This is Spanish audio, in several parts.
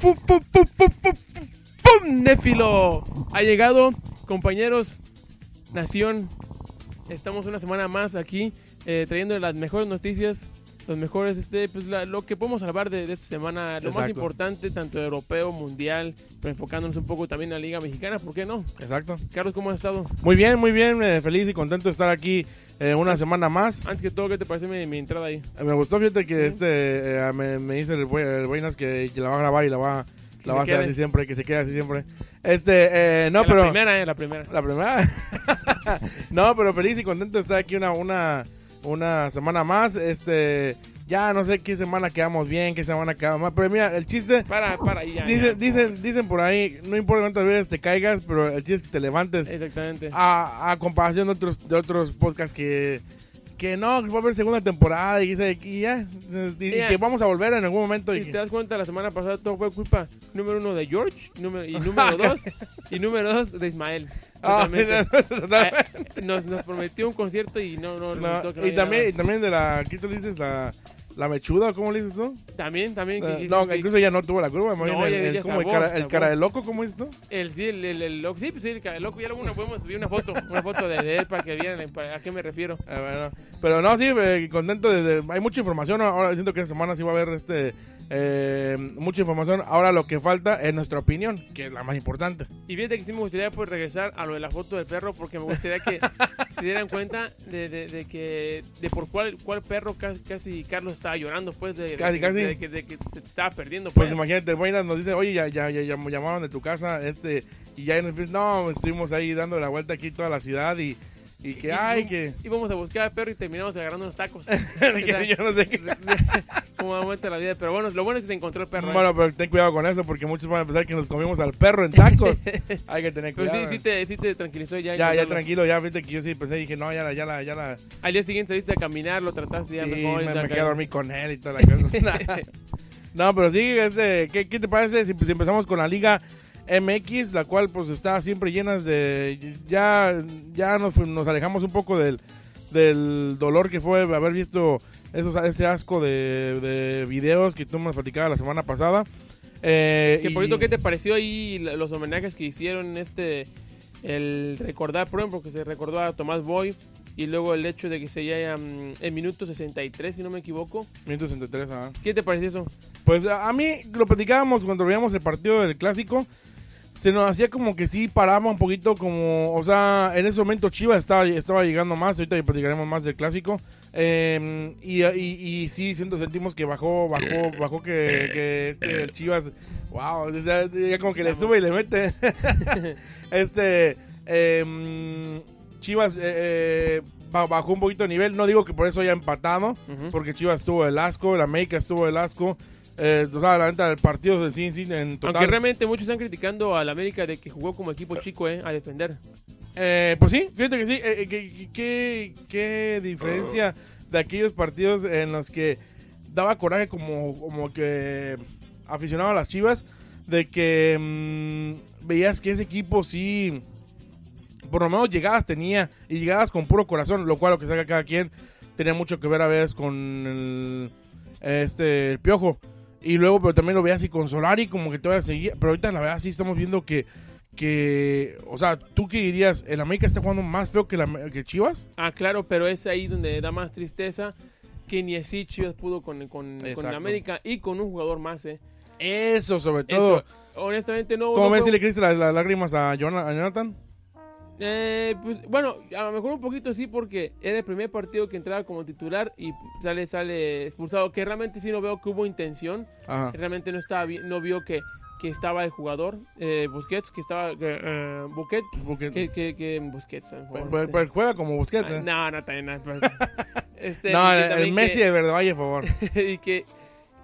fu, fu, fu, fu, fu, ¡Pum! Néfilo. Ha llegado, compañeros, Nación. Estamos una semana más aquí eh, trayendo las mejores noticias, los mejores, este, pues la- lo que podemos hablar de, de esta semana, lo más importante, tanto europeo, mundial, pero enfocándonos un poco también en la Liga Mexicana, ¿por qué no? Exacto. Carlos, ¿cómo has estado? Muy bien, muy bien. eh, feliz y contento de estar aquí eh, una semana más. Antes que todo, ¿qué te parece mi, mi entrada ahí? Eh, Me gustó, fíjate que este me, me dice el, bue- el Buenas que, que la va a grabar y la va, la va a hacer así siempre, que se quede así siempre. Este, eh, no, la pero... primera, eh, la primera. La primera. no, pero feliz y contento de estar aquí una, una, una semana más. Este, ya no sé qué semana quedamos bien, qué semana quedamos mal. Pero mira, el chiste, Para, para ya. dicen, ya. dicen, dicen por ahí, no importa cuántas veces te caigas, pero el chiste es que te levantes. Exactamente. A, a comparación de otros, de otros podcasts que, que no, que va a haber segunda temporada y, que- y ya, y, y que vamos a volver en algún momento. Y Si que- te das cuenta, la semana pasada todo fue culpa número uno de George número, y número dos y número dos de Ismael. Totalmente. Eh, nos, nos prometió un concierto y no, no, No, no y, también, y también de la, ¿qué tú dices? La, la mechuda, ¿cómo le dices tú? también, también. que- no, que- incluso ella no tuvo la curva. No, bien el, como el cara, el cara de loco, ¿cómo es esto? El, sí, el, el, el loco, sí, pues sí, el, el loco, ya luego una podemos subir una foto, una foto de, de él para que vean para- a qué me refiero. Bueno, pero no, sí, eh, contento. De, de- hay mucha información. Ahora siento que esta semana sí va a haber este eh, mucha información. Ahora lo que falta es nuestra opinión, que es la más importante. Y fíjate que sí me gustaría pues regresar a lo de la foto del perro porque me gustaría que se dieran cuenta de, de, de que de por cuál, cuál perro casi, casi Carlos estaba llorando pues de, Casi, que- casi. de que, de que se estaba perdiendo Pues pues. imagínate, Buenas nos dice, oye, ya, ya, ya, ya me llamaron de tu casa, este, y ya nos empieza, no, estuvimos ahí dando la vuelta aquí toda la ciudad y, y que, Y- ay, que, Íbamos a buscar al perro y terminamos agarrando unos tacos. que yo no sé qué. Como da vuelta la vida. Pero bueno, lo bueno es que se encontró el perro. ¿eh? Bueno, pero ten cuidado con eso porque muchos van a pensar que nos comimos al perro en tacos. Hay que tener pero cuidado. sí, sí te, sí te tranquilizó ya. Ya, ya tranquilo, ya viste que yo sí pensé, dije, no, ya la, ya la, ya la, Al día siguiente saliste a caminar, lo trataste ya sí, y me, me saca- quedé a dormir con él y toda la cosa. no, pero sí, este, ¿qué, qué te parece si, si empezamos con la Liga MX, la cual pues está siempre llena de, ya, ya nos, nos alejamos un poco del, del dolor que fue haber visto esos, ese asco de, de videos que tú me platicabas la semana pasada. Eh, Que y- por cierto, ¿qué te pareció ahí los homenajes que hicieron este el recordar, por ejemplo, que se recordó a Tomás Boy y luego el hecho de que se haya mm, en minuto 63, si no me equivoco. Minuto 63, ajá. ¿Qué te pareció eso? Pues a, a mí lo platicábamos cuando veíamos el partido del clásico. Se nos hacía como que sí paraba un poquito como, o sea, en ese momento Chivas estaba, estaba llegando más, ahorita platicaremos más del clásico. Eh, y, y, y sí, siento, sentimos que bajó, bajó, bajó que, que este, el Chivas, wow, ya, ya como que le sube y le mete. este, eh, Chivas eh, eh, ba- bajó un poquito de nivel, no digo que por eso haya empatado, porque Chivas estuvo el asco, el América estuvo el asco. Eh, o sea, la neta del partido de sí, sí, en total. Aunque realmente muchos están criticando al América de que jugó como equipo chico, eh, a defender. Eh, pues sí, fíjate que sí. eh, eh, que- qué diferencia de aquellos partidos en los que daba coraje como, como que aficionado a las Chivas, de que mm, veías que ese equipo sí, por lo menos llegadas tenía y llegadas con puro corazón, lo cual lo que saca cada quien tenía mucho que ver a veces con el, este, el piojo. Y luego, pero también lo veías así con Solari, como que todavía seguía. Pero ahorita la verdad sí estamos viendo que, que o sea, ¿tú qué dirías? ¿El América está jugando más feo que, la, que Chivas? Ah, claro, pero es ahí donde da más tristeza que ni así Chivas pudo con, con, con Exacto. América y con un jugador más, eh. Eso, sobre todo. Eso, honestamente no. ¿Cómo no ves si le creíste las, las lágrimas a Jonathan? Eh, pues bueno, a lo mejor un poquito sí porque era el primer partido que entraba como titular y sale sale expulsado, que realmente sí no veo que hubo intención, Ajá. realmente no estaba no vio que, que estaba el jugador eh, Busquets, que estaba que, eh, Buquet, Porque, que, que, que Busquets, pues, pues juega como Busquets. Ah, ¿eh? no, no, también no. Este, No, y que el, también Messi de Verde Valle, por favor. y que,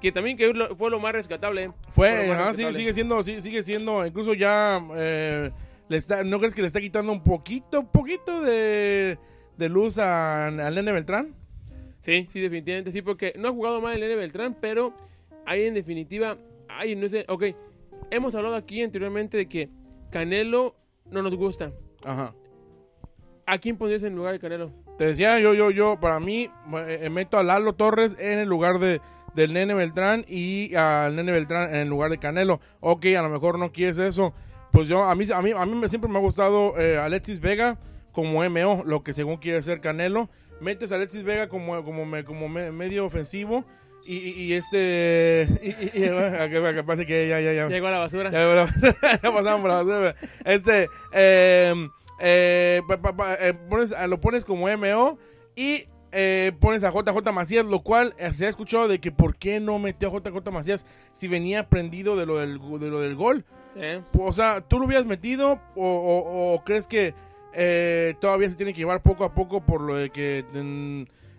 que también que fue lo más rescatable. eh. Fue, lo más ajá, rescatable. sigue siendo, sigue siendo, incluso ya eh, le está, ¿no crees que le está quitando un poquito, poquito de, de luz a- al Nene Beltrán? Sí, sí, definitivamente sí, porque no ha jugado mal el Nene Beltrán, pero ahí en definitiva, ay, no sé, ok, hemos hablado aquí anteriormente de que Canelo no nos gusta. Ajá. ¿A quién pondrías en lugar de Canelo? Te decía yo, yo, yo, para mí, eh, meto a Lalo Torres en el lugar de, del Nene Beltrán y al Nene Beltrán en lugar de Canelo. Ok, a lo mejor no quieres eso. Pues yo, a mí, a mí, a mí siempre me ha gustado eh, Alexis Vega como MO, lo que según quiere ser Canelo. Metes a Alexis Vega como, como, me- como me- medio ofensivo. Y, y- y este. Y, y- y, bueno, que, que pase que ya, ya, ya. Llegó a la basura. Ya, bueno, ya pasamos por la basura. Este, eh, eh, pa- pa- pa- eh, pones, eh, lo pones como MO y eh, pones a JJ Macías, lo cual se ha escuchado de que por qué no metió a JJ Macías si venía prendido de lo del, de lo del gol. Eh, O sea, ¿tú lo hubieras metido o, o- o crees que eh, todavía se tiene que llevar poco a poco por lo de que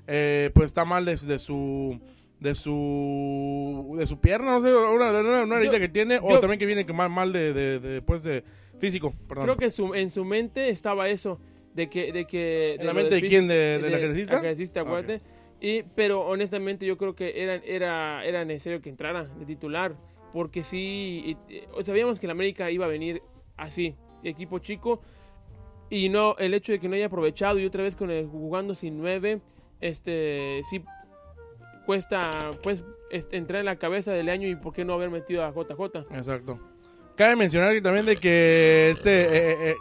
eh, pues está mal de, de su de su de su pierna, no sé, una, una, una herida Yo- que tiene o yo- también que viene que mal, mal de, de, de, pues, de físico, perdón. creo que su- en su mente estaba eso. De que. De que ¿En la mente de quién? ¿De- del ajedrecista? ajedrecista, Ok. acuérdate. Y, pero honestamente yo creo que era, era, era necesario que entrara de titular. Porque sí, sabíamos que el América iba a venir así, equipo chico. Y no, el hecho de que no haya aprovechado y otra vez con el jugando sin nueve, este, sí cuesta pues este, entrar en la cabeza del año y por qué no haber metido a JJ. Exacto. Cabe mencionar que también de que este eh, eh, eh,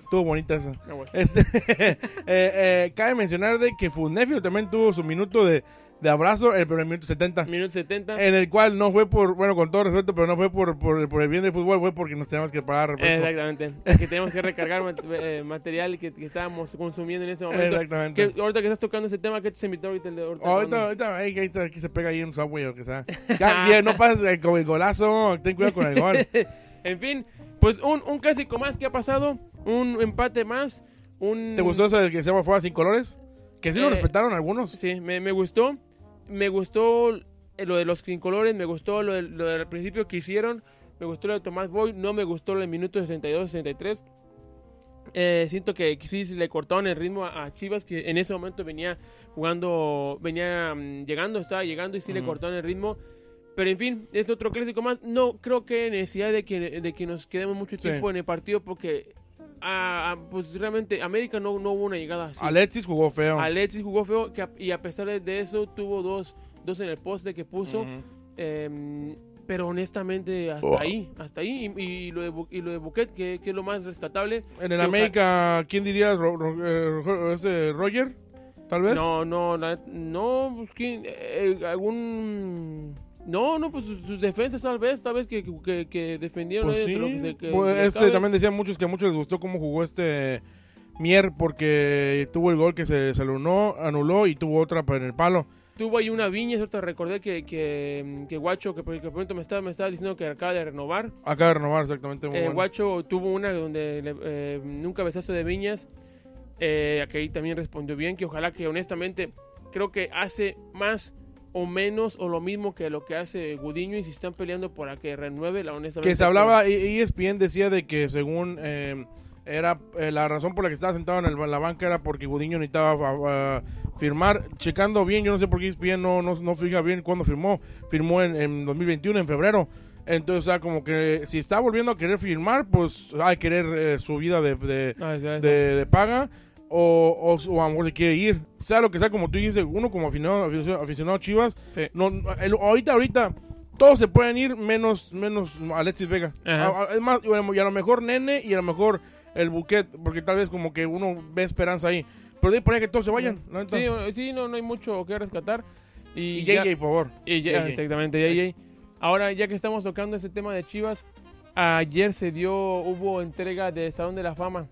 estuvo, bonita esa. Este, eh, cabe mencionar de que Funefio también tuvo su minuto de, de abrazo, el primer minuto 70. Minuto 70. En el cual no fue por, bueno, con todo respeto, pero no fue por, por, por el bien del fútbol, fue porque nos teníamos que pagar refresco. Exactamente. Es que tenemos que recargar eh, material que, que estábamos consumiendo en ese momento. Exactamente. Que, ahorita que estás tocando ese tema, ¿qué te invitó ahorita el de ahorita? Ahorita, ahorita, ahí, ahí está, aquí se pega ahí un subway o que sea. Ya, bien, no pases con el golazo, ten cuidado con el gol. En fin, pues un, un clásico más que ha pasado, un empate más, un... ¿Te gustó eso del que se llama fuera sin colores? Que sí lo Eh, respetaron algunos. Sí, me, me gustó. Me gustó eh, lo de los sin colores, me gustó lo, del- lo del principio que hicieron, me gustó lo de Tomás Boy, no me gustó lo del minuto 62-63. Eh, siento que sí se le cortaron el ritmo a, Chivas, que en ese momento venía jugando, venía mm, llegando, estaba llegando y sí le Ujú. cortaron el ritmo. Pero en fin, es otro clásico más. No creo que necesidad de que, de que nos quedemos mucho Sí. tiempo en el partido porque ah, ah, pues realmente América no, no hubo una llegada así. Alexis jugó feo. Alexis jugó feo que a- y a pesar de eso tuvo dos, dos en el poste que puso. Ujú. em, pero honestamente hasta Oh. ahí, hasta ahí. Y, y lo, de, y lo de Buquet, que, que es lo más rescatable. En el América, ¿quién dirías? Ro- Ro- eh, Ro- ese ¿Roger? ¿Tal vez? No, no, la- no, pues, ¿quién? Eh, algún... No, no, pues sus, defensas tal vez, tal vez que, que, que defendieron Pues sí. de lo que se- que Pues, este, cabe. también decían muchos que a muchos les gustó cómo jugó este Mier porque tuvo el gol que se, se anuló, anuló y tuvo otra en el palo. Tuvo ahí una viña, te recordé que, que, que Guacho, que por el pronto me estaba, me estaba diciendo que acaba de renovar. Acaba de renovar exactamente. Muy Eh, bueno. Guacho tuvo una donde le, eh, nunca besazo de viñas. Eh, que ahí también respondió bien. Que ojalá que honestamente creo que hace más o menos o lo mismo que lo que hace Gudiño. Y si están peleando para que renueve, la honestamente. Que se hablaba, y ESPN decía de que según eh, era eh, la razón por la que estaba sentado en, el- la banca era porque Gudiño necesitaba ah, firmar. Checando bien, yo no sé por qué ESPN no, no, no fija bien cuándo firmó. Firmó en, en 2021, en febrero. Entonces, o sea, como que si está volviendo a querer firmar, pues hay que querer eh, subida de, de, Ah, de, de paga o, o, o a lo mejor se quiere ir. Sea lo que sea, como tú dices, uno como aficionado, aficionado, aficionado a Chivas, Sí. no, el- ahorita, ahorita, todos se pueden ir menos, menos Alexis Vega. Es más, y a lo mejor Nene y a lo mejor el Buquet, porque tal vez como que uno ve esperanza ahí. Pero de ahí poner que todos se vayan, neta. Sí, sí, no, no hay mucho que rescatar. Y, y ya- JJ, por favor. y ya- JJ. exactamente, JJ. Ahora, ya que estamos tocando ese tema de Chivas, ayer se dio, hubo entrega de Salón de la Fama.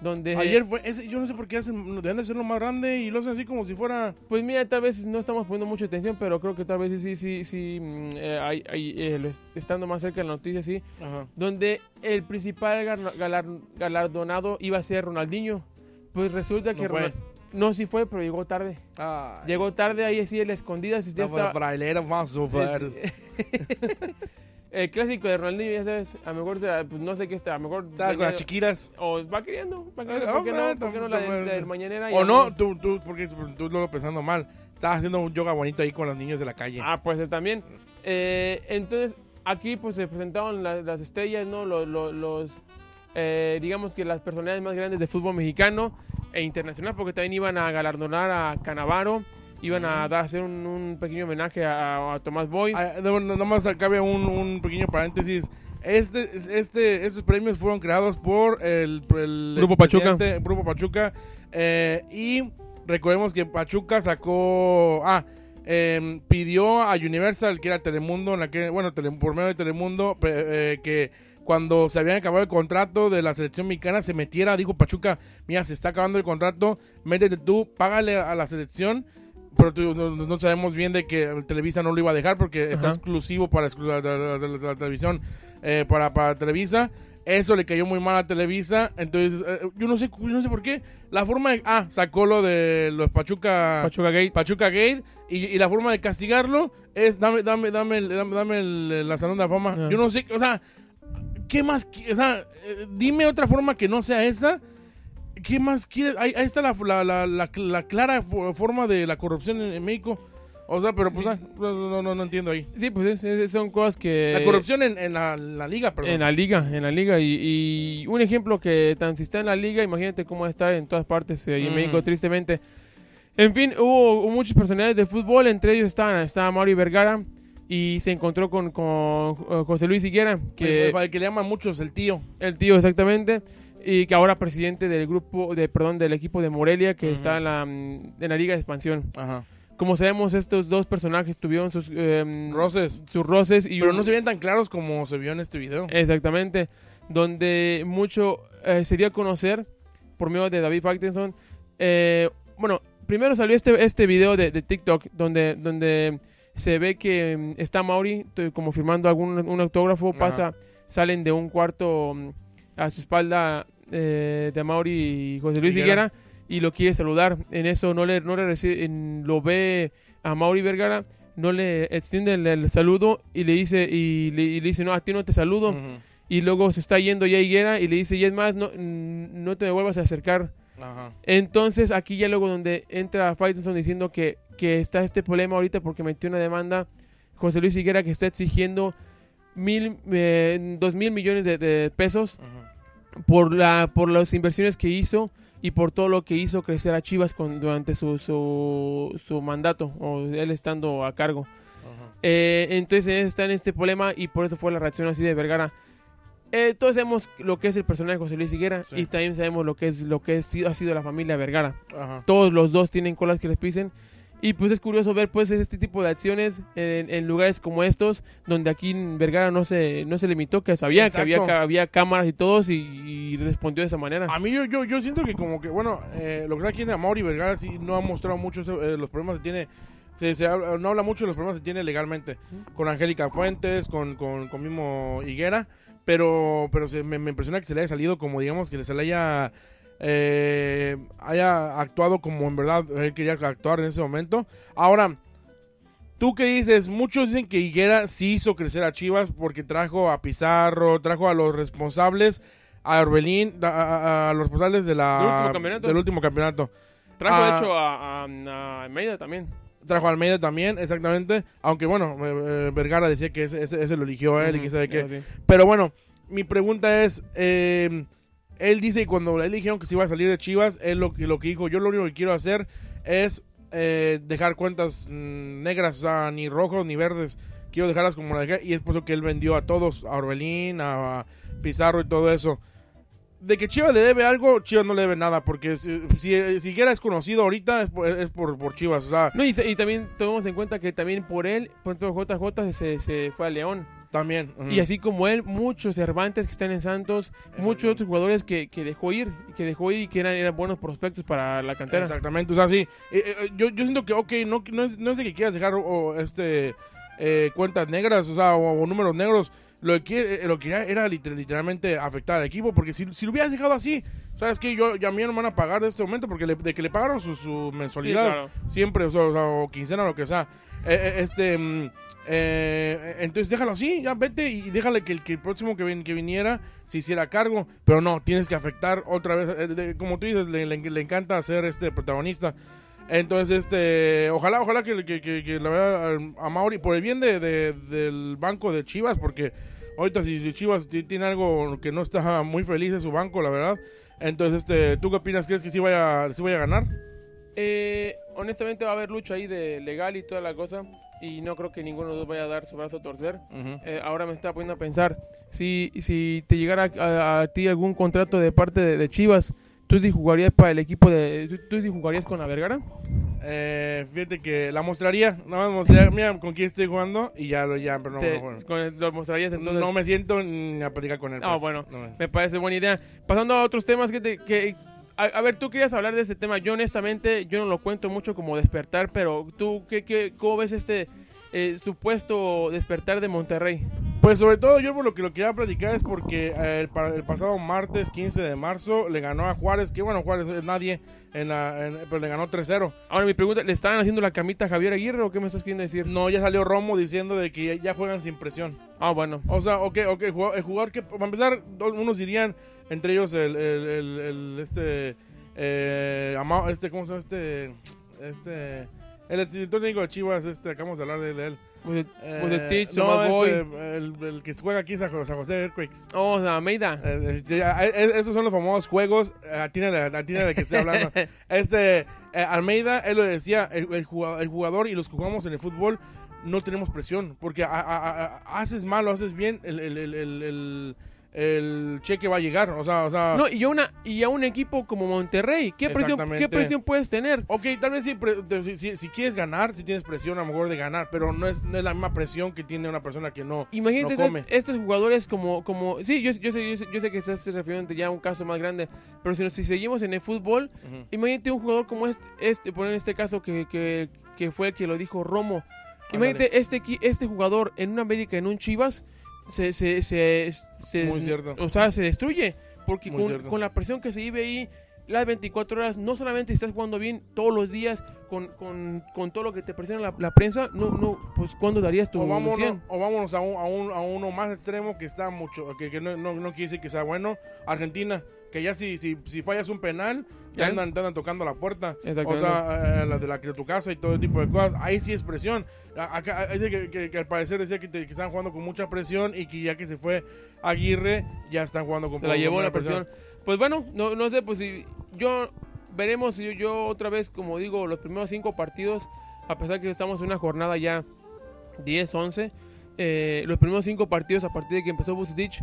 Donde Ayer fue, ese, yo no sé por qué hacen, deben de hacerlo más grande y lo hacen así como si fuera... Pues mira, tal vez no estamos poniendo mucha atención, pero creo que tal vez sí, sí, sí, mm, eh, hay- hay, eh, estando más cerca de la noticia, sí, Ajá. donde el principal galar- galardonado iba a ser Ronaldinho. Pues resulta que No fue. Ronald- no sí fue, pero llegó tarde. Ay, Llegó tarde ahí sí en la escondida, si la está sufrir. El clásico de Ronaldinho, ya sabes, a lo mejor será, pues no sé qué está, a lo mejor Estaba con las chiquiras. o va queriendo, va queriendo, Ah, ¿por qué no? ¿Por qué no la, de- la del mañanera? y O a- no, tú, tú, porque tú lo pensando mal. Estabas haciendo un yoga bonito ahí con los niños de la calle. Ah, pues eh, también. Eh, entonces, aquí pues se presentaron la- las estrellas, ¿no? Los, los- los, eh, digamos que las personalidades más grandes del fútbol mexicano e internacional, porque también iban a galardonar a Canavaro, iban a dar, hacer un, un pequeño homenaje a, a Tomás Boy. Ah, no- no- Nomás cabe un, un pequeño paréntesis. Este, este, estos premios fueron creados por el, el Grupo Pachuca. Grupo Pachuca. eh, y recordemos que Pachuca sacó. Ah, em, pidió a Universal, que era Telemundo, en la que, bueno, Tele- por medio de Telemundo, eh, que cuando se había acabado el contrato de la selección mexicana se metiera, dijo Pachuca, mira, se está acabando el contrato, métete tú, págale a la selección. Pero tú- no, no sabemos bien de que Televisa no lo iba a dejar porque está exclusivo para la, la- la- la- la televisión, eh, para, para Televisa. Eso le cayó muy mal a Televisa. Entonces, eh, yo no sé yo no sé por qué. La forma de. Ah, sacó lo de los Pachuca. Pachuca Gate. Pachuca Gate. Y, y la forma de castigarlo es dame, dame, dame, dame, dame el- la salón de la fama. Ah. Yo no sé, o sea, ¿qué más? O sea, eh, dime otra forma que no sea esa. ¿Qué más quieres? Ahí, ahí está la, la, la, la- la clara fo- forma de la corrupción en, en México. O sea, pero pues ah, no, no, no, entiendo ahí. Sí, pues es- es- son cosas que... La corrupción en, en la, la liga, perdón. En la liga, en la liga. Y, y un ejemplo que tan si está en la liga, imagínate cómo va a estar en todas partes eh, y en. México, tristemente. En fin, hubo, hubo muchos personajes de fútbol, entre ellos estaban, estaba Mauri Vergara y se encontró con, con eh, José Luis Higuera, que El, el que le llaman muchos el tío. el tío exactamente, y que ahora presidente del grupo, de perdón, del equipo de Morelia, que está en la, en la liga de expansión. Ajá. Como sabemos, estos dos personajes tuvieron sus, em, Roces. sus roces y Pero no se ven tan claros como se vio en este video. Exactamente. Donde mucho eh, se dio a conocer por medio de David Faitelson. Eh, bueno, primero salió este, este video de, de TikTok donde, donde se ve que mm, está Mauri como firmando algún un autógrafo. Ajá. Pasa, salen de un cuarto mm, a su espalda eh, de Mauri y José Luis Higuera. Y lo quiere saludar. En eso no le, no le recibe, en- lo ve a Mauri Vergara. No le extiende el, el saludo y le dice y le, y le dice no a ti no te saludo y luego se está yendo ya Higuera y le dice, y es más, no, no te vuelvas a acercar. Entonces aquí ya luego donde entra Faitelson diciendo que, que está este problema ahorita porque metió una demanda José Luis Higuera que está exigiendo mil, eh, dos mil millones de, de pesos. Por, la, por las inversiones que hizo y por todo lo que hizo crecer a Chivas con, durante su, su, su mandato o él estando a cargo. Eh, entonces está en este problema y por eso fue la reacción así de Vergara. Eh, todos sabemos lo que es el personaje de José Luis Higuera Sí. y también sabemos lo que es lo que es- ha sido la familia Vergara. Ajá. Todos los dos tienen colas que les pisen y pues es curioso ver pues este tipo de acciones en, en lugares como estos donde aquí en Vergara no se no se limitó que sabía que había, había cámaras y todos y, y respondió de esa manera. A mí yo, yo, yo siento que como que, bueno, eh, lo que aquí en Mauri Vergara sí no ha mostrado mucho eh, los problemas que tiene, se, se habla- no habla mucho de los problemas que tiene legalmente, con Angélica Fuentes, con, con, con mismo Higuera, pero, pero se, me, me impresiona que se le haya salido como, digamos, que se le haya, eh, haya actuado como en verdad él quería actuar en ese momento. Ahora... ¿Tú qué dices? Muchos dicen que Higuera sí hizo crecer a Chivas porque trajo a Pizarro, trajo a los responsables, a Orbelín, a, a- a los responsables de la, Del último campeonato. del último campeonato. Trajo ah. de hecho a, a, Almeida también. Trajo a Almeida también, exactamente. Aunque bueno, eh, eh, Vergara decía que ese, ese- ese lo eligió a él y quién sabe qué. Pero bueno, mi pregunta es, eh, él dice que cuando él dijeron que se iba a salir de Chivas, él lo, que- lo que dijo, yo lo único que quiero hacer es eh, dejar cuentas mm, negras, o sea, ni rojos ni verdes, quiero dejarlas como las dejé, y es por eso que él vendió a todos, a Orbelín, a, Pizarro y todo eso. De que Chivas le debe algo, Chivas no le debe nada, porque si, si siquiera es conocido ahorita es por, es por, por Chivas, o sea, No, y, y también tomemos en cuenta que también por él, por ejemplo, JJ se, se fue a León. también. Y así como él, muchos Cervantes que están en Santos, muchos otros jugadores que, que dejó ir, que dejó ir y que eran, eran buenos prospectos para la cantera. Exactamente, o sea, sí. eh, eh, yo, yo siento que, ok, no, no, es, no es de que quieras dejar o, este eh, cuentas negras, o sea, o, o números negros. Lo que, eh, lo que era liter- literalmente afectar al equipo, porque si, si lo hubieras dejado así, ¿sabes qué? Yo, ya a mí no me van a pagar de este momento, porque le- de que le pagaron su, su Sí, mensualidad, claro. siempre, o, sea, o quincena, lo que sea. Eh, eh, este, mm, eh, entonces déjalo así, ya vete y déjale que el, que el próximo que, vin- que viniera se hiciera cargo, pero no, tienes que afectar otra vez, eh, de- como tú dices, le, le- le encanta ser este protagonista. Entonces, este, ojalá, ojalá que, que, que- que la verdad a Mauri, por el bien de, de- del banco de Chivas, porque ahorita si, si Chivas ti- tiene algo que no está muy feliz de su banco, la verdad. Entonces, este, ¿tú qué opinas? ¿Crees que sí vaya, sí vaya a ganar? Eh, honestamente va a haber lucha ahí de legal y toda la cosa. Y no creo que ninguno de los dos vaya a dar su brazo a torcer. Ujú. Eh, ahora me está poniendo a pensar, si, si te llegara a, a ti algún contrato de parte de, de Chivas, ¿tú sí jugarías para el equipo de... ¿Tú, tú sí jugarías con la Vergara? Eh, fíjate que la mostraría, nada más mostraría, mira con quién estoy jugando y ya lo ya, pero no, Te- no, bueno. con- ¿Lo mostrarías entonces? No me siento ni a platicar con él. Ah, pues. bueno. No me- Me parece buena idea. Pasando a otros temas que te... Que, a, a ver, tú querías hablar de ese tema. Yo honestamente, yo no lo cuento mucho como despertar, pero tú, ¿qué, qué, ¿cómo ves este eh, supuesto despertar de Monterrey? Pues sobre todo yo por lo que lo quería platicar es porque eh, el, el pasado martes 15 de marzo le ganó a Juárez, que bueno, Juárez es nadie, en la, en- pero le ganó 3-0. Ahora mi pregunta, ¿le estaban haciendo la camita a Javier Aguirre o qué me estás queriendo decir? No, ya salió Romo diciendo de que ya, juegan sin presión. Ah, bueno. O sea, ok, ok, el jugador que, para empezar, unos dirían, entre ellos el, el, el- el- este, eh, este, ¿cómo se llama? Este, este, el director técnico de Chivas, este, acabamos de hablar de, de él. Pues, Eh, pues el Tich, no, Tomás Boy. este, el, el que juega aquí, San San José Earthquakes. Oh, Almeida. Eh, eh, ya, eh, esos son los famosos juegos. eh, atiende de que estoy hablando. Este, eh, Almeida, él lo decía, el, el jugador, el jugador y los que jugamos en el fútbol no tenemos presión. Porque a- a- a- haces mal o haces bien, el, el, el, cheque va a llegar. O sea, o sea. No, y a, una, y a un equipo como Monterrey, ¿qué presión. ¿qué presión puedes tener? Ok, tal vez si, si- si quieres ganar, si tienes presión a lo mejor de ganar, pero no es, no es la misma presión que tiene una persona que no, Imagínate no estos, come. estos jugadores como, como sí, yo, yo, sé, yo, sé, yo sé que estás refiriendo ya a un caso más grande, pero si, nos- si seguimos en el fútbol, imagínate un jugador como este, este por en este caso que, que, que fue el que lo dijo Romo. Imagínate este, este jugador en un América, en un Chivas, se, se, se, se- Muy cierto. O sea, se destruye. Porque con, la presión que se vive ahí, las 24 horas, no solamente estás jugando bien todos los días, con, con, con todo lo que te presiona la, la prensa, no, no, pues ¿cuándo darías tu o vámonos, 100? o vámonos a, un, a, un- a uno más extremo que está mucho, que, que no, no, no quiere decir que sea bueno. Argentina, que ya si, si, si fallas un penal, ya andan, te andan tocando la puerta. O sea, eh, la de la de tu casa y todo tipo de cosas. Ahí sí es presión. Acá, que, que- que al parecer decía que, te- que están jugando con mucha presión y que ya que se fue Aguirre, ya están jugando con se la llevó la presión. Pues bueno, no, no sé, pues si yo veremos si yo, yo otra vez, como digo, los primeros cinco partidos, a pesar que estamos en una jornada ya 10, 11, eh, los primeros cinco partidos a partir de que empezó Vucetich,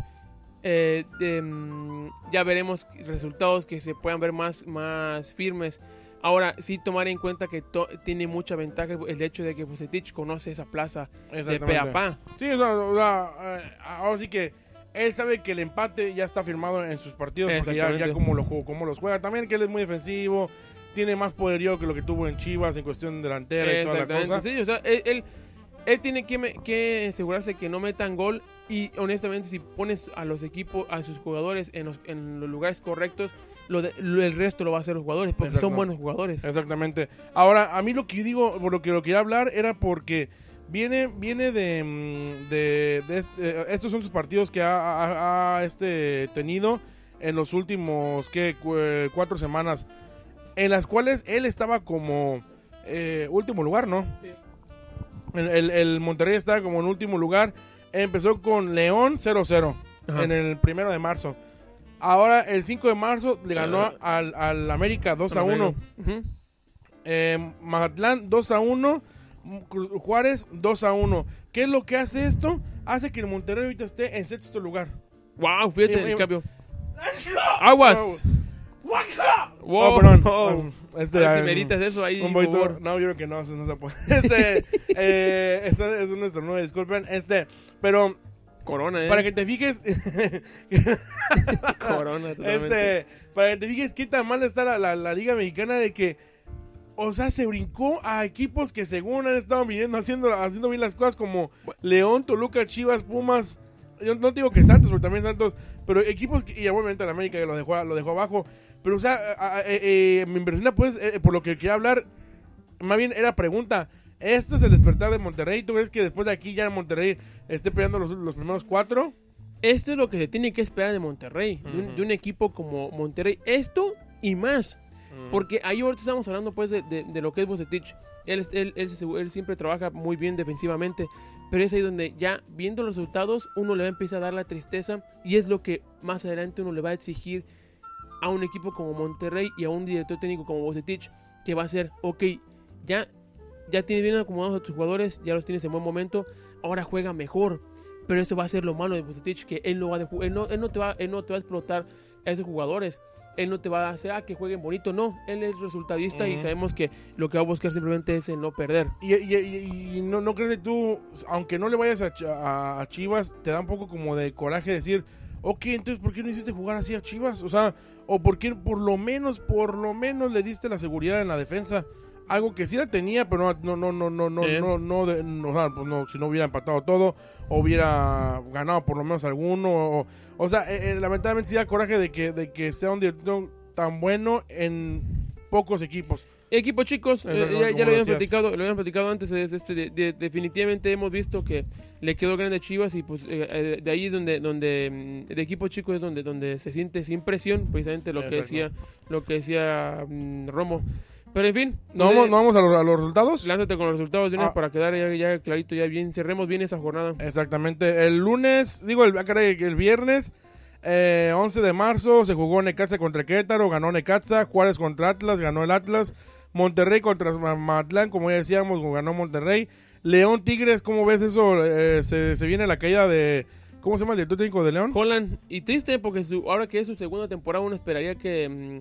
eh, mm, ya veremos resultados que se puedan ver más, más firmes. Ahora, sí tomar en cuenta que tiene mucha ventaja el hecho de que Vucetich conoce esa plaza de pe a pa. Sí, o sea, o sea, eh, ahora sí que él sabe que el empate ya está firmado en sus partidos porque ya, ya como, lo, como los juega. También que él es muy defensivo, tiene más poderío que lo que tuvo en Chivas en cuestión delantera y toda la cosa. sí, o sea, él, él, él tiene que, me- que asegurarse que no metan gol y honestamente si pones a los equipos, a sus jugadores en los, en los lugares correctos, lo de- lo- el resto lo va a hacer los jugadores porque son buenos jugadores. Exactamente. Ahora, a mí lo que yo digo, por lo que lo quería hablar, era porque viene, viene de, mm, de, de este- eh, estos son sus partidos que ha, ha- ha, este, tenido en los últimos ¿qué? Eh, cuatro semanas, en las cuales él estaba como eh, último lugar, ¿no? Sí. El, el- el Monterrey estaba como en último lugar. Empezó con León 0-0 Ajá. en el primero de marzo. Ahora, el 5 de marzo, le ganó al, al América 2 a 1. Ujú. Eh, Mazatlán 2 a 1. Cruz- Juárez 2 a 1. ¿Qué es lo que hace esto? Hace que el Monterrey ahorita esté en sexto lugar. Wow, fíjate Eh, el eh, cambio. Aguas. Wow. Oh, perdón. Oh. Um, este, ver si meritas eso ahí. un poquito. No, yo creo que no, eso no se puede. Este, eh, esto es un estornudo, disculpen. Este, pero Corona, eh. para que te fijes, Corona, totalmente. este, para que te fijes qué tan mal está la, la- la Liga Mexicana de que, o sea, se brincó a equipos que según han estado viniendo haciendo, haciendo bien las cosas como León, Toluca, Chivas, Pumas. Yo no digo que Santos, porque también Santos, pero equipos, que- y obviamente el América que lo dejó, lo dejó abajo. Pero, o sea, a- a- eh, eh, me impresiona, pues, eh, por lo que quería hablar, más bien era pregunta. ¿Esto es el despertar de Monterrey? ¿Tú crees que después de aquí ya Monterrey esté peleando los, los primeros cuatro? Esto es lo que se tiene que esperar de Monterrey, de, un, de un equipo como Monterrey. Esto y más. Porque ahí ahorita estamos hablando pues de, de- de lo que es Bucetich. Él, él, él, siempre trabaja muy bien defensivamente, pero es ahí donde ya viendo los resultados uno le va a empezar a dar la tristeza y es lo que más adelante uno le va a exigir a un equipo como Monterrey y a un director técnico como Bucetich. que va a ser, ok, ya, ya tienes bien acomodados a tus jugadores, ya los tienes en buen momento, ahora juega mejor. Pero eso va a ser lo malo de Bucetich, que él no va a, él no, él no te va, él no te va a explotar a esos jugadores. Él no te va a hacer ah, que jueguen bonito, no. Él es resultadista y sabemos que lo que va a buscar simplemente es el no perder. Y, y- y- y no, no crees que tú, aunque no le vayas a Chivas, te da un poco como de coraje decir, ok, entonces, ¿por qué no hiciste jugar así a Chivas? O sea, o por qué por lo menos, por lo menos le diste la seguridad en la defensa. Algo que sí la tenía, pero no, no, no, no, no, Sí. no, no, de- no, o sea, pues no, si no hubiera empatado todo, o hubiera ganado por lo menos alguno, o, o sea, eh, eh, lamentablemente sí da coraje de que, de que sea un director tan bueno en pocos equipos. Equipo chicos, eh, ya, ya lo habíamos platicado, lo habíamos platicado antes, es este, de- de- definitivamente hemos visto que le quedó grande a Chivas y pues eh, eh, de ahí es donde, donde mm, de equipo chico es donde, donde se siente sin presión, precisamente lo que decía, lo que decía mm, Romo. Pero en fin, ¿No vamos, no vamos a, los, a los resultados? lánzate con los resultados de una Ah. para quedar ya, ya clarito, ya bien, cerremos bien esa jornada. Exactamente. El lunes, digo, el, ah, el viernes, eh, 11 de marzo, se jugó Necaxa contra Querétaro, ganó Necaxa, Juárez contra Atlas, ganó el Atlas, Monterrey contra Ma- Mazatlán, como ya decíamos, ganó Monterrey. León Tigres, ¿cómo ves eso? Eh, se, se viene la caída de... ¿Cómo se llama el director técnico de León? Holland, y triste porque su- ahora que es su segunda temporada uno esperaría que, mm,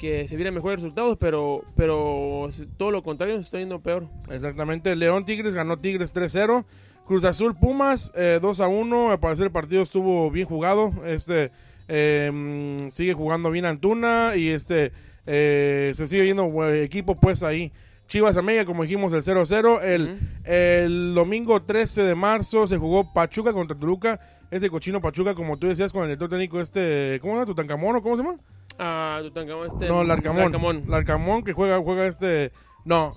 que se vieran mejores resultados, pero, pero todo lo contrario, se está yendo peor. Exactamente, León Tigres ganó Tigres 3-0. Cruz Azul Pumas eh, 2 a 1. Al parecer el partido estuvo bien jugado. Este eh, mm, sigue jugando bien Antuna y este eh, se sigue viendo buen equipo pues ahí. Chivas América, como dijimos, el 0-0. El, el domingo 13 de marzo se jugó Pachuca contra Toluca. Ese cochino Pachuca, como tú decías, con el director técnico este, ¿cómo se llama? ¿Tutankamón o cómo se llama? Ah, Tutankamón, este, No, Larcamón. Larcamón. Larcamón que juega, juega este, no,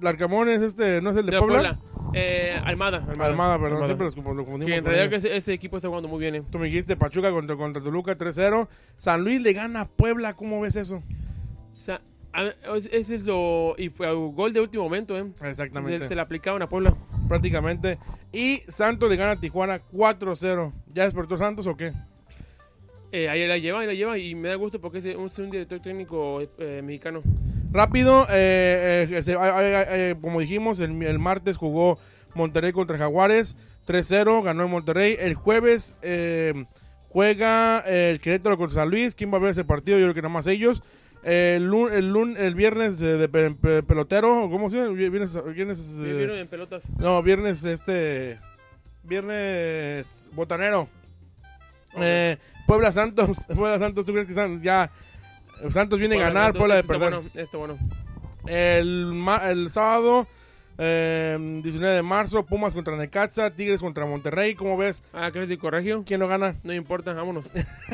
Larcamón es este, no es el de, De Puebla. Puebla. Eh, Almada, Almada. Almada, perdón, Almada. siempre los lo confundimos. Que en realidad que ese, ese equipo está jugando muy bien. eh. Tú me dijiste Pachuca contra, contra Toluca 3-0. San Luis le gana a Puebla, ¿cómo ves eso? O sea, a- es- ese es lo... Y fue un gol de último momento, ¿eh? Exactamente. Se, se le aplicaban a Puebla. Prácticamente. Y Santos le gana a Tijuana 4-0. ¿Ya despertó Santos o qué? Eh, ahí la lleva, ahí la lleva y me da gusto porque es un, es un director técnico eh, mexicano. Rápido, eh, eh, eh, como dijimos, el, el martes jugó Monterrey contra Jaguares, 3-0, ganó en Monterrey. El jueves eh, juega el Querétaro contra San Luis. ¿Quién va a ver ese partido? Yo creo que nada más ellos. El, lun- el, lun- el viernes de pe- pe- pelotero, ¿cómo se llama? Viernes, viernes, eh, Vivieron en pelotas. no, viernes este, viernes botanero. Eh, Puebla Santos, Puebla Santos, ¿tú crees que San- ya Santos viene a ganar, Puebla de está perder? Bueno, está bueno. El, sábado, eh, 19 de marzo, Pumas contra Necaxa, Tigres contra Monterrey. ¿Cómo ves? Ah, Clásico Regio. ¿Quién lo gana? No importa, vámonos.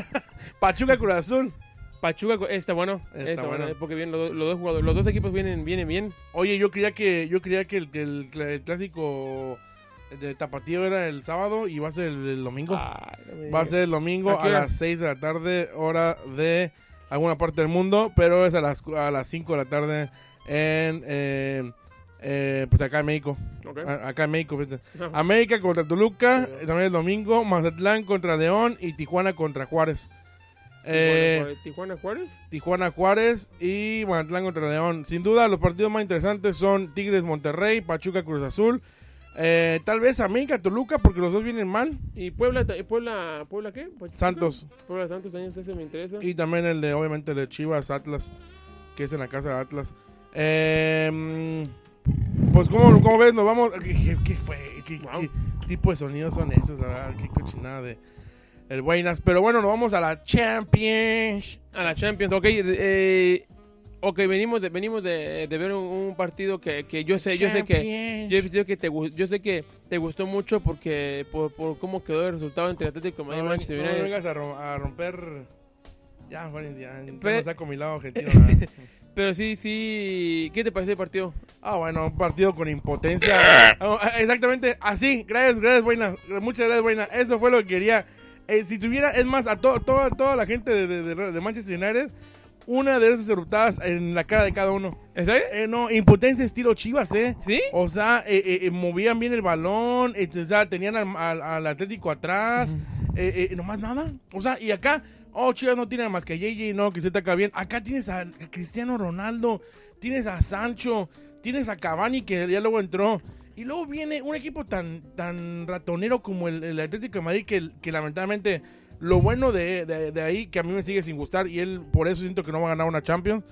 Pachuca Cruz Azul. Pachuca está bueno. Está Está, bueno. bueno. eh, Porque bien, los, dos- los dos jugadores, los dos equipos vienen, vienen bien. Oye, yo creía que yo creía que el, que el cl- el clásico de Tapatío era el sábado y va a ser el, el domingo. Ay, no me va a ser el domingo ¿A las 6 de la tarde, hora de alguna parte del mundo, pero es a las, a las 5 de la tarde en eh, eh, pues acá en México. A- Acá en México. América contra Toluca, eh, también el domingo. Mazatlán contra León y Tijuana contra Juárez. Eh, Tijuana Juárez. Tijuana Juárez y Mazatlán contra León. Sin duda, los partidos más interesantes son Tigres Monterrey, Pachuca Cruz Azul. Eh, tal vez América Toluca, porque los dos vienen mal. ¿Y Puebla, Puebla, Puebla qué? ¿Pachuca? Santos. Puebla Santos también ese me interesa. Y también el de, obviamente, el de Chivas Atlas, que es en la casa de Atlas. Eh, pues, ¿cómo, cómo ves? Nos vamos. ¿Qué, fue? ¿Qué, Wow. qué tipo de sonidos son esos? Ah, qué cochinada de. El Buenas. Pero bueno, nos vamos a la Champions. A la Champions, ok. Eh, ok, venimos de, venimos de, de ver un, un partido que, que yo sé, yo sé que... Yo, que te, yo sé que te gustó mucho porque por, por cómo quedó el resultado entre Atlético Madrid y No, Manchester no me United. vengas a, rom- a romper. Ya, Juan, ya. ya Pe- no saco mi lado argentino. ¿verdad? Pero sí, sí. ¿Qué te pareció el partido? Ah, bueno, un partido con impotencia. Ah, Exactamente, así. Gracias, gracias, Buena. Muchas gracias, Buena. Eso fue lo que quería. Eh, si tuviera, es más, a to- toda toda la gente de, de- de- de Manchester United, una de esas eruptadas en la cara de cada uno. ¿Está bien? Eh, no, impotencia estilo chivas, ¿eh? ¿Sí? O sea, eh, eh, eh, movían bien el balón, eh, o sea, tenían al, al- al Atlético atrás, eh, eh, nomás nada. O sea, y acá, oh, Chivas no tiene más que JJ, no, que se te acá bien. Acá tienes a Cristiano Ronaldo, tienes a Sancho, tienes a Cavani que ya luego entró. Y luego viene un equipo tan, tan ratonero como el, el Atlético de Madrid que, que lamentablemente lo bueno de, de, de, ahí que a mí me sigue sin gustar y él por eso siento que no va a ganar una Champions.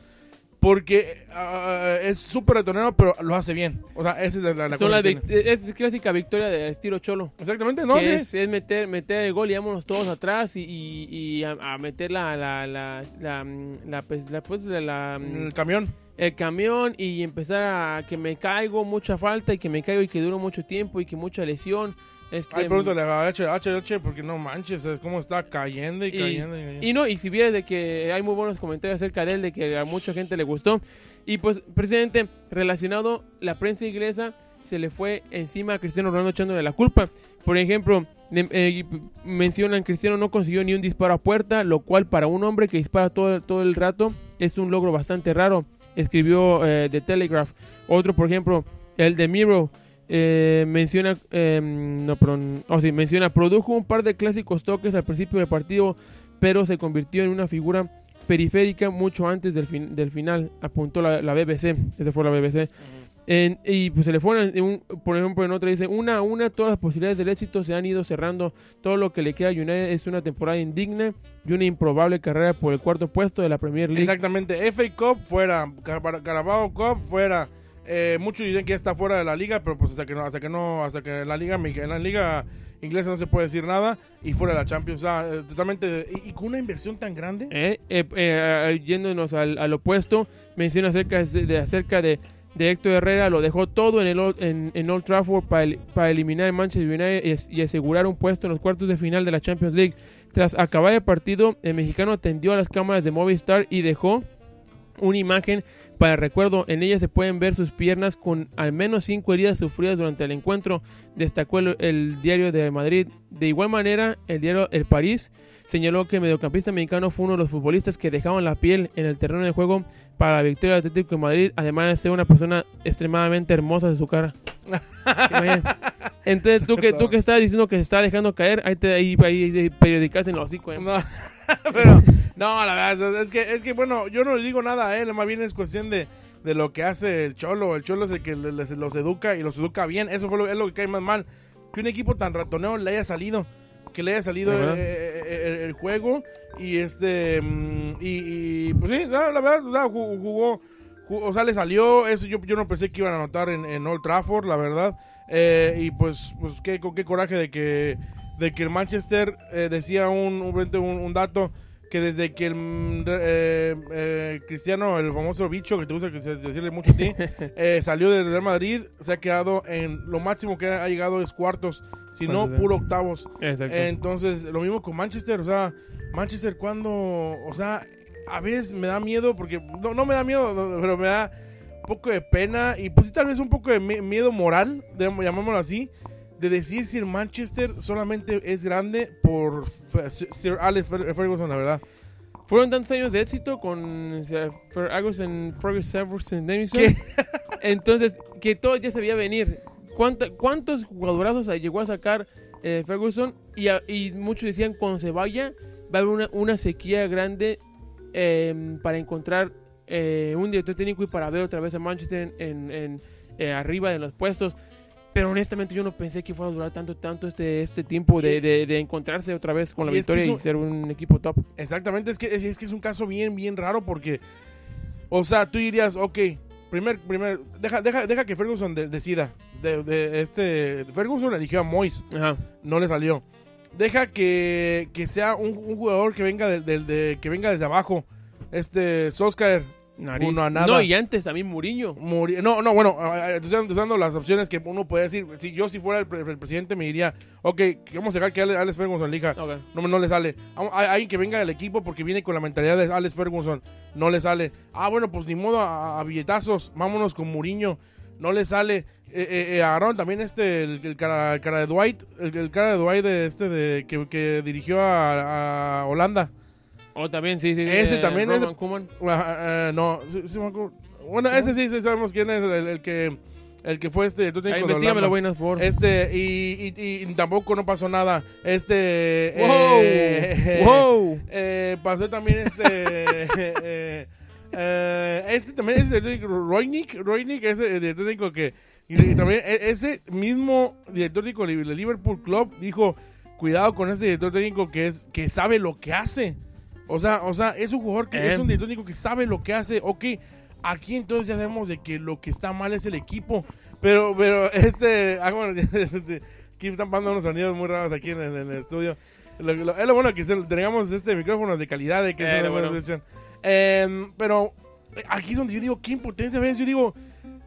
Porque uh, es súper ratonero, pero lo hace bien. O sea, esa es la, la Son la es clásica victoria de estilo cholo. Exactamente, no, sí. es, es, meter, meter el gol y vámonos todos atrás y, y, y a, a, meter la, la, la, la, la, pues, la, pues, la, el camión el camión y empezar a que me caigo, mucha falta y que me caigo y que duro mucho tiempo y que mucha lesión. Este, Ay, pregúntale a HH porque no manches, cómo está cayendo y, y, cayendo, y cayendo. Y no, y si vieres de que hay muy buenos comentarios acerca de él, de que a mucha gente le gustó. Y pues, precisamente, relacionado, la prensa inglesa se le fue encima a Cristiano Ronaldo echándole la culpa. Por ejemplo, eh, mencionan Cristiano no consiguió ni un disparo a puerta, lo cual para un hombre que dispara todo, todo el rato es un logro bastante raro escribió eh, The Telegraph. Otro, por ejemplo, el de Miro, eh, menciona, eh, no, perdón, oh, sí, menciona, produjo un par de clásicos toques al principio del partido, pero se convirtió en una figura periférica mucho antes del, fin, del final, apuntó la, la BBC, esa fue la BBC. En, y pues se le fueron, un, por ejemplo, en otra dice, una a una todas las posibilidades del éxito se han ido cerrando, todo lo que le queda a United es una temporada indigna y una improbable carrera por el cuarto puesto de la Premier League. Exactamente, FA Cup fuera, Carabao Cup fuera, eh, muchos dicen que está fuera de la liga, pero pues hasta que no, hasta que no, hasta que en la liga, en la liga inglesa no se puede decir nada y fuera de la Champions, o sea, totalmente, y, con una inversión tan grande. Eh, eh, yéndonos al, al, opuesto, menciona acerca de, acerca de de Héctor Herrera lo dejó todo en, el, en, en Old Trafford para, el, para eliminar el Manchester United y, asegurar un puesto en los cuartos de final de la Champions League. Tras acabar el partido, el mexicano atendió a las cámaras de Movistar y dejó una imagen para recuerdo. En ella se pueden ver sus piernas con al menos cinco heridas sufridas durante el encuentro, destacó el, el diario de Madrid. De igual manera, el diario El París señaló que el mediocampista mexicano fue uno de los futbolistas que dejaban la piel en el terreno de juego para la victoria del Atlético de Madrid, además de ser una persona extremadamente hermosa de su cara. Entonces, tú que, tú que estás diciendo que se está dejando caer, ahí te ahí, ahí periodicas en los hocico. ¿eh? No, pero, no, la verdad, es que, es que, bueno, yo no le digo nada él, más bien es cuestión de, de lo que hace el Cholo. El Cholo es el que les, los educa y los educa bien. Eso fue lo, es lo que cae más mal. Que un equipo tan ratoneo le haya salido que le haya salido el, el, el, juego y este y, y pues sí la, la verdad o sea, jugó, jugó, jugó, o sea le salió eso yo, yo no pensé que iban a anotar en, en Old Trafford la verdad eh, y pues pues qué, qué coraje de que de que el Manchester eh, decía un, un, un dato que desde que el eh, eh, Cristiano, el famoso bicho que te gusta decirle mucho a ti, eh, salió del Real Madrid, se ha quedado en lo máximo que ha llegado es cuartos, si no, puro octavos. Exacto. Entonces, lo mismo con Manchester, o sea, Manchester cuando, o sea, a veces me da miedo, porque no, no me da miedo, pero me da un poco de pena y pues sí, tal vez un poco de miedo moral, llamémoslo así de decir si el Manchester solamente es grande por Sir Alex Ferguson, la verdad. Fueron tantos años de éxito con Ferguson, Ferguson Denison. Entonces, que todo ya se veía venir. ¿Cuánto, ¿Cuántos jugadorazos llegó a sacar eh, Ferguson? Y, a, y, muchos decían, cuando se vaya, va a haber una, una sequía grande eh, para encontrar eh, un director técnico y para ver otra vez a Manchester en, en, en arriba de los puestos pero honestamente yo no pensé que fuera a durar tanto tanto este, este tiempo de, de, de encontrarse otra vez con la y victoria es que un, y ser un equipo top. Exactamente, es que, es que es un caso bien, bien raro porque, o sea, tú dirías, ok, primer, primer, deja, deja, deja que Ferguson de, decida. De, este, Ferguson eligió a Mois, no le salió. Deja que, que sea un, un jugador que venga, de, que venga desde abajo. Este, Solskjaer, Nariz. Uno a nada. No, y antes también Muriño. Muri no, no, bueno, estoy usando las opciones que uno puede decir. Si yo si fuera el, el presidente me diría, ok, vamos a dejar que Alex Ferguson elija. Okay. No, no le sale. Hay alguien que venga del equipo porque viene con la mentalidad de Alex Ferguson. No le sale. Ah, bueno, pues ni modo a, a billetazos. Vámonos con Muriño. No le sale. Eh, eh, eh, agarraron también este, el, el, cara, el cara, de Dwight. El, el, cara de Dwight de este de que, que dirigió a, a Holanda. Oh, también, sí, sí. Ese eh, también Roman es. Uh, uh, no, sí, sí, bueno, ese sí, sí, sabemos quién es el, el, que. El que fue este investígamelo, Holanda. buenas, por Este, y, y- y tampoco no pasó nada. Este. ¡Wow! eh, ¡Wow! eh, pasó también este. eh, este también es el director técnico, Roynik. Roynik es el director técnico que. Y, y también e- ese mismo director técnico del Liverpool Club dijo: Cuidado con ese director técnico que, es, que sabe lo que hace. O sea, o sea, es un jugador que Eh. es un director técnico que sabe lo que hace. Ok, aquí entonces ya sabemos de que lo que está mal es el equipo. Pero, pero, este. Ah, bueno, aquí están pasando unos sonidos muy raros aquí en, el- en el estudio. Lo- lo- es lo bueno que tengamos este micrófonos de calidad de que Eh, se- bueno. Em, pero eh, aquí es donde yo digo, qué impotencia ves. Yo digo,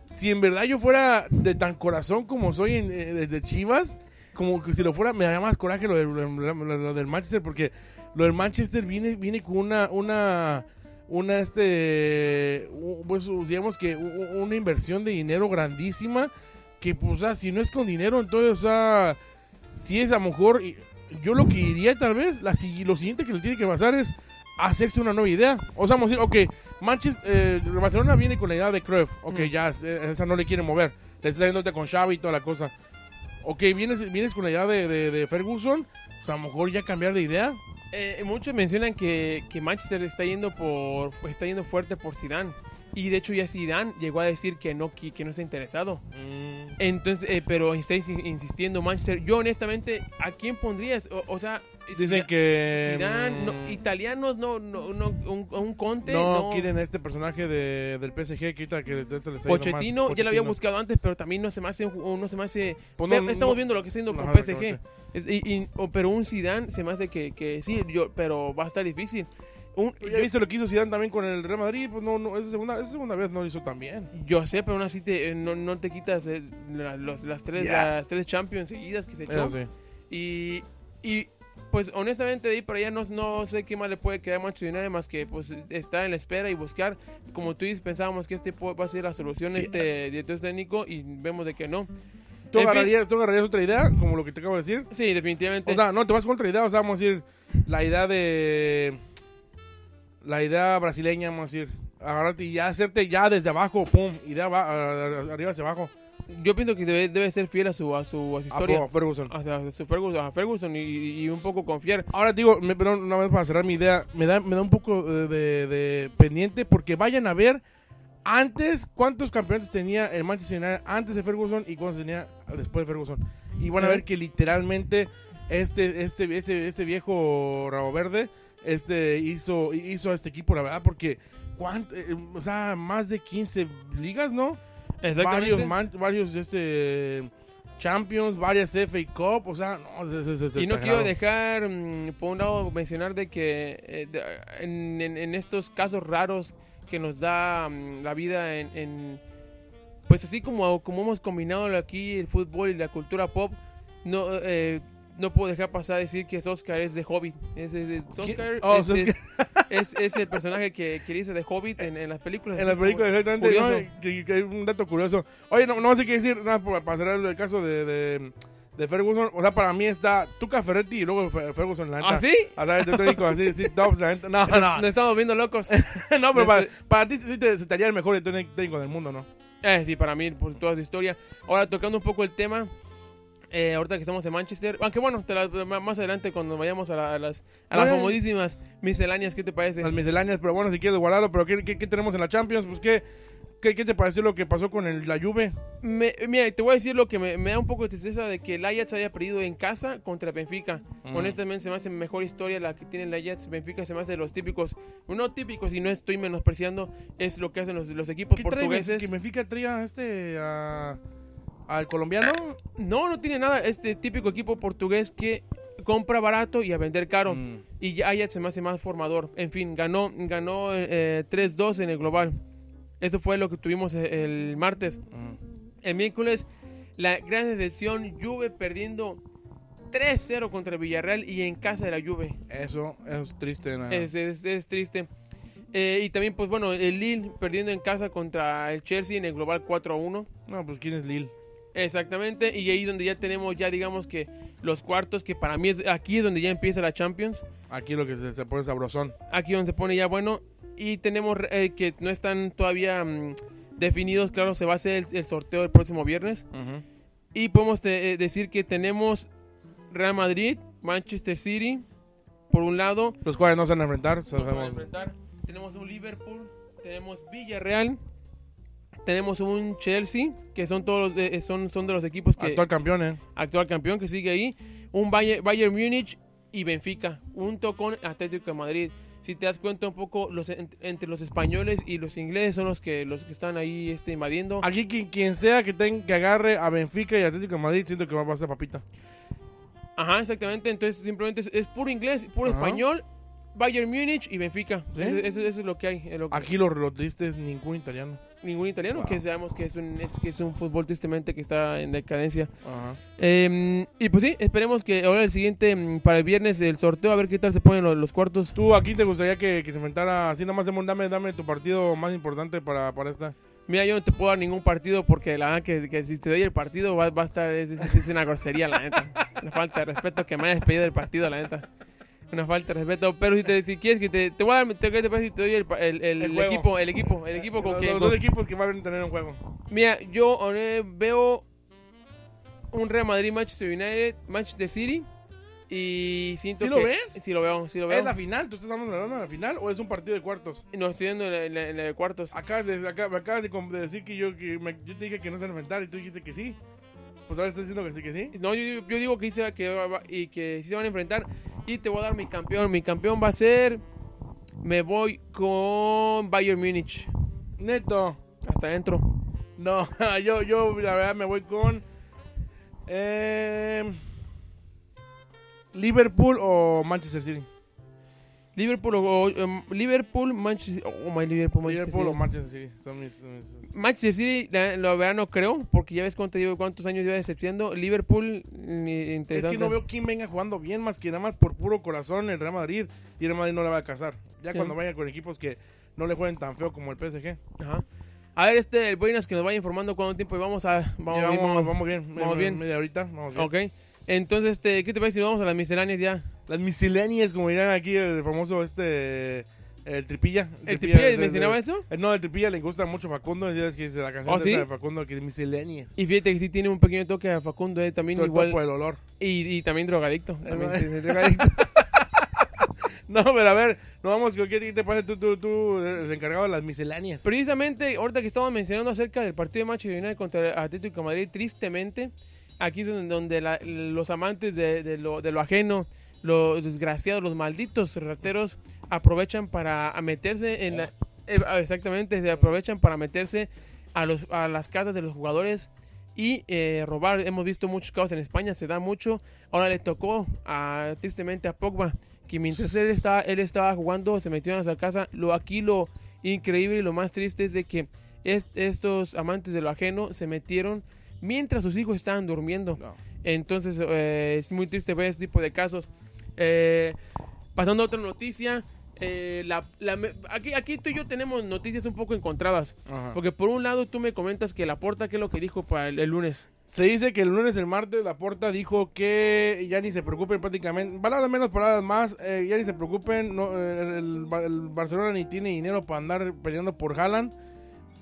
si en verdad yo fuera de tan corazón como soy en, eh, desde Chivas, como que si lo fuera, me daría más coraje lo, del- lo- lo- lo del Manchester, porque lo del Manchester viene, viene con una, una, una, este, pues digamos que una inversión de dinero grandísima, que pues, sea, si no es con dinero, entonces, sea, si es a lo mejor, yo lo que diría tal vez, la, lo siguiente que le tiene que pasar es hacerse una nueva idea. O sea, vamos a decir, ok, Manchester, eh, Barcelona viene con la idea de Cruyff, ok, Mm. ya, esa no le quiere mover, le está yéndote con Xavi y toda la cosa. Ok, vienes, vienes con la idea de, de, de Ferguson, pues a lo mejor ya cambiar de idea. Eh, muchos mencionan que, que Manchester está yendo por está yendo fuerte por Zidane y de hecho ya Zidane llegó a decir que no que, que no está interesado. Entonces, eh, pero está insi- insistiendo Manchester. Yo honestamente, ¿a quién pondrías? O, o sea, Dicen que Zidane, no, mm, italianos no, no, no un, un Conte, no, no, quieren a este personaje de, del PSG que ahorita que ahorita le está yendo mal. Pochettino, ya lo había buscado antes, pero también no se me hace, no se me hace. Pues Ve- estamos viendo lo que está haciendo con PSG. exactamente. Es- y- y- o- pero un Zidane se me hace que, que sí, yo, pero va a estar difícil. Un, ¿Ya yo, viste lo que hizo Zidane también con el Real Madrid? Pues no, no esa segunda, esa segunda vez no lo hizo tan bien. yo sé, pero aún así te, eh, no, no te quitas eh, la- los- las, tres, las tres Champions seguidas que se echó. Sí. Y, y pues honestamente de ahí para allá no, no sé qué más le puede quedar a Manchester United más que pues estar en la espera y buscar. Como tú dices, pensábamos que este va a ser la solución, este director técnico, y vemos de que no. ¿Tú agarrarías, ¿Tú agarrarías otra idea? Como lo que te acabo de decir. Sí, definitivamente. O sea, no, te vas con otra idea. O sea, vamos a decir, la idea de. La idea brasileña, vamos a decir. Agarrarte y ya hacerte ya desde abajo, pum, idea va, arriba hacia abajo. Yo pienso que debe, debe ser fiel a su, a su, a su A historia. Fer- Ferguson. A, a su Ferguson, a Ferguson y, y un poco confiar. Ahora digo, me, pero una vez para cerrar mi idea, me da, me da un poco de, de- de pendiente porque vayan a ver antes cuántos campeonatos tenía el Manchester United antes de Ferguson y cuántos tenía después de Ferguson. Y van a ver que literalmente este, este, este, este viejo rabo verde este, hizo, hizo a este equipo, la verdad, porque cuánt- eh, o sea, más de 15 ligas, ¿no? Varios, man- varios este, Champions, varias FA Cup, o sea, no, es- es- es Y no exagerado. quiero dejar, mm, por un lado, mencionar de que eh, en, en- en estos casos raros que nos da mm, la vida en, en- Pues así como, como hemos combinado aquí el fútbol y la cultura pop, no eh, no puedo dejar pasar decir que Oscar es de Hobbit. Es, es-. Oscar Oh, es, el personaje que, que dice de Hobbit en, en las películas. En la Así película, como exactamente. ¿no? Que- que hay un dato curioso. Oye, no, no sé qué decir, nada, para cerrar el caso de, de, de Ferguson. O sea, para mí está Tuca Ferretti y luego Fer- Ferguson, la neta. ¿Ah, sí? O sea, el técnico así, sí, no, pues, la neta, no, no. Nos estamos viendo locos. no, pero para, Este- para ti sí te estaría el mejor técnico del mundo, ¿no? Eh, sí, para mí, por toda su historia. Ahora, tocando un poco el tema, eh, ahorita que estamos en Manchester, aunque bueno, te la- más adelante cuando vayamos a, la- a las, a las famosísimas misceláneas, ¿qué te parece? Las misceláneas, pero bueno, si quieres guardarlo, pero ¿qué, qué, qué tenemos en la Champions? Pues, ¿qué, qué, qué te pareció lo que pasó con el, la Juve? Me- mira, te voy a decir lo que me, me da un poco de tristeza de que el Ajax haya perdido en casa contra Benfica. Mm. Honestamente, se me hace mejor historia la que tiene el Ajax. Benfica se me hace de los típicos, no típicos, y no estoy menospreciando, es lo que hacen los, los equipos ¿Qué trae, portugueses. que Benfica traía este, a- al colombiano? No, no tiene nada. Este típico equipo portugués que compra barato y a vender caro. Mm. Y ya Ajax se me hace más formador. En fin, ganó, ganó eh, 3-2 en el global. Eso fue lo que tuvimos e- el martes. Mm. El miércoles, la gran decepción, Juve perdiendo 3-0 contra el Villarreal y en casa de la Juve. Eso es triste. ¿no? Es, es- es triste. Eh, y también, pues bueno, el Lille perdiendo en casa contra el Chelsea en el global 4-1. No, pues ¿quién es Lille? Exactamente, y ahí donde ya tenemos ya digamos que los cuartos, que para mí es aquí es donde ya empieza la Champions, Aquí lo que se, se pone sabrosón. aquí donde se pone ya bueno, y tenemos eh, que no están todavía mm, definidos. Claro, se va a hacer el, el sorteo el próximo viernes. Ujú. Y podemos te- eh, decir que tenemos Real Madrid, Manchester City, por un lado. Los cuales no se van a enfrentar. nos van a enfrentar. Tenemos un Liverpool, tenemos Villarreal, tenemos un Chelsea, que son todos de- son, son de los equipos que Actual campeón, ¿eh? actual campeón que sigue ahí, un Bayern, Bayern Múnich y Benfica, junto con Atlético de Madrid. Si te das cuenta un poco, los, en- entre los españoles y los ingleses son los que los que están ahí este, invadiendo. Aquí quien, quien sea que, tenga, que agarre a Benfica y Atlético de Madrid, siento que va a pasar papita. Ajá, exactamente. Entonces simplemente es, es puro inglés, puro Ajá. español, Bayern Múnich y Benfica. ¿Sí? Eso, eso- eso es lo que hay. es lo que- Aquí lo, lo triste es ningún italiano. Ningún italiano, Wow. que sabemos que es un, es, que es un fútbol tristemente que está en decadencia. Ajá. Eh, y pues sí, esperemos que ahora el siguiente, mm, para el viernes, el sorteo, a ver qué tal se ponen los, los cuartos. ¿Tú aquí te gustaría que, que se enfrentara así? Nada más dame, dame, dame tu partido más importante para, para esta. Mira, yo no te puedo dar ningún partido porque la verdad que, que si te doy el partido va, va a estar, es, es- es una grosería, la neta. Una falta de respeto que me hayas pedido el partido, la neta. Una falta de respeto. Pero si, te, si quieres que te, te voy a dar, te, ¿qué te te doy el, el, el- El equipo, el equipo, el equipo con los, quien... los dos equipos que van a tener un juego. Mira, yo eh, veo un Real Madrid, Manchester United, Manchester City y siento ¿Sí lo que- ves? Sí lo veo, sí lo veo. ¿Es la final? ¿Tú estás hablando de la final o es un partido de cuartos? No estoy viendo en la, de cuartos. Acabas de, acá- me acabas de, decir que yo, que me- yo te dije que no se van a enfrentar y tú dijiste que sí. Pues ahora estás diciendo que sí, que sí. No, yo, yo digo que, sí que y que sí se van a enfrentar. Y te voy a dar mi campeón. Mi campeón va a ser. Me voy con Bayern Múnich. Neto. Hasta adentro. No, yo, yo la verdad me voy con eh, Liverpool o Manchester City. Liverpool o em, Liverpool, Manchester Oh my Liverpool, Manchester Liverpool o City. Manchester City. Son mis, son mis- Manchester City, la, la verdad no creo, porque ya ves cuánto llevo, cuántos años lleva decepcionando. Liverpool, ni Es interesante. que no veo quién venga jugando bien más que nada más por puro corazón el Real Madrid. Y el Real Madrid no le va a casar. Ya Sí. cuando vaya con equipos que no le jueguen tan feo como el PSG. Ajá. A ver, este, el Buenas que nos vaya informando cuánto tiempo y vamos a. Vamos, bien, vamos, vamos- bien. vamos bien. Media horita. Vamos bien. Ok. Entonces, este, ¿qué te parece si vamos a las misceláneas ya? Las misceláneas, como dirán aquí el famoso este... El tripilla. ¿El Tripilla es- mencionaba es- eso? Eh, No, el tripilla le gusta mucho Facundo. Es que la canción ¿Oh, sí? de Facundo que es misceláneas. Y fíjate que sí tiene un pequeño toque a Facundo, eh, también Sobre todo igual. por el olor. Y, y también drogadicto. También, sí, sí, drogadicto. No, pero a ver, no vamos, ¿qué qué te pasa tú, tú, tú, el encargado de las misceláneas? Precisamente, ahorita que estamos mencionando acerca del partido de Manchester United contra Atlético de Madrid, tristemente, aquí es donde, donde la- los amantes de, de lo, de lo ajeno, los desgraciados, los malditos rateros, aprovechan para meterse en la... eh, exactamente, se aprovechan para meterse a, los, a las casas de los jugadores y eh, robar. Hemos visto muchos casos en España, se da mucho. Ahora le tocó a, tristemente a Pogba, que mientras él estaba, él estaba jugando, se metió en esa casa. Lo, aquí lo increíble y lo más triste es de que est- estos amantes de lo ajeno se metieron mientras sus hijos estaban durmiendo. No. Entonces eh, es muy triste ver ese tipo de casos. Eh, pasando a otra noticia. eh, la- la me- aquí, aquí tú y yo tenemos noticias un poco encontradas. Ajá. Porque por un lado tú me comentas que la porta, ¿qué es lo que dijo para el, el lunes? Se dice que el lunes, el martes, la porta dijo que ya ni se preocupen prácticamente, palabras menos, palabras más, eh, ya ni se preocupen, no, el, Bar- el Barcelona ni tiene dinero para andar peleando por Haaland.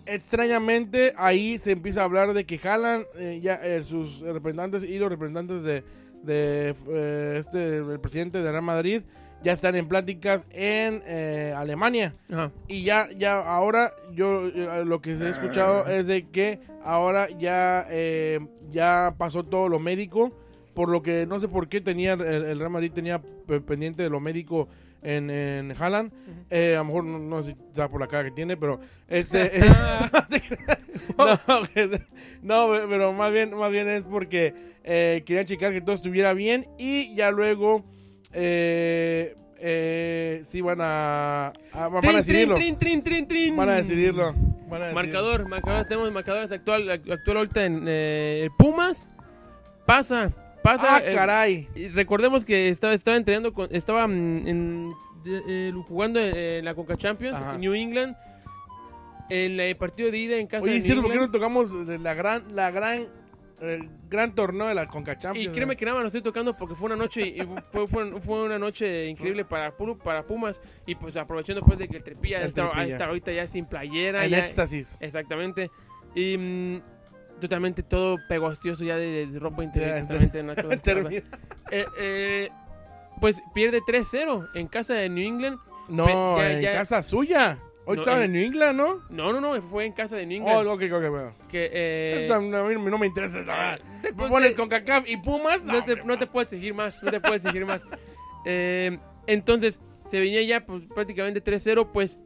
Extrañamente ahí se empieza a hablar de que Haaland, eh, ya sus representantes y los representantes de, de, eh, este, el presidente de Real Madrid ya están en pláticas en eh, Alemania. Ajá. Y ya, ya ahora yo eh, lo que he escuchado es de que ahora ya, eh, ya pasó todo lo médico, por lo que no sé por qué tenía el, el Real Madrid tenía pe- pendiente de lo médico en, en Haaland. Eh, a lo mejor no, no sé si por la cara que tiene, pero este no, que- no, pero más bien, más bien es porque eh, quería checar que todo estuviera bien y ya luego eh, eh, sí van a, a- van a Trin, decidirlo. Van a decidirlo. Van a decidirlo. Marcador, marcador, tenemos marcadores actual, actual ahorita en eh, Pumas. Pasa, pasa. Ah, eh, caray. recordemos que estaba, estaba entrenando, con, estaba mm, en, eh, jugando en, la Conca Champions, Ajá. en New England. En el partido de ida en casa Oye, de ¿es cierto New por qué no tocamos la gran, la gran el gran torneo de la Conca Y créeme que nada más lo estoy tocando porque fue una noche y fue, fue, fue una noche increíble para, para Pumas y pues aprovechando pues de que el Trepilla está, ahorita ya sin playera. en ya- éxtasis. Exactamente. Y mm, totalmente todo pegostioso ya de, de ropa interior. Totalmente nacho. Eh, eh, pues pierde 3-0 en casa de New England. No, ya- en ya- casa suya. Hoy No, estaban en- en New England, ¿no? No, no, no, fue en casa de New Oh, England. ok, ok, bueno. que, eh, a mí no me interesa. nada. te- pones con CACAF y Pumas. no, te, hombre, no te puedo exigir más, no te puedo exigir más. Eh, entonces, se venía ya pues, prácticamente 3-0, pues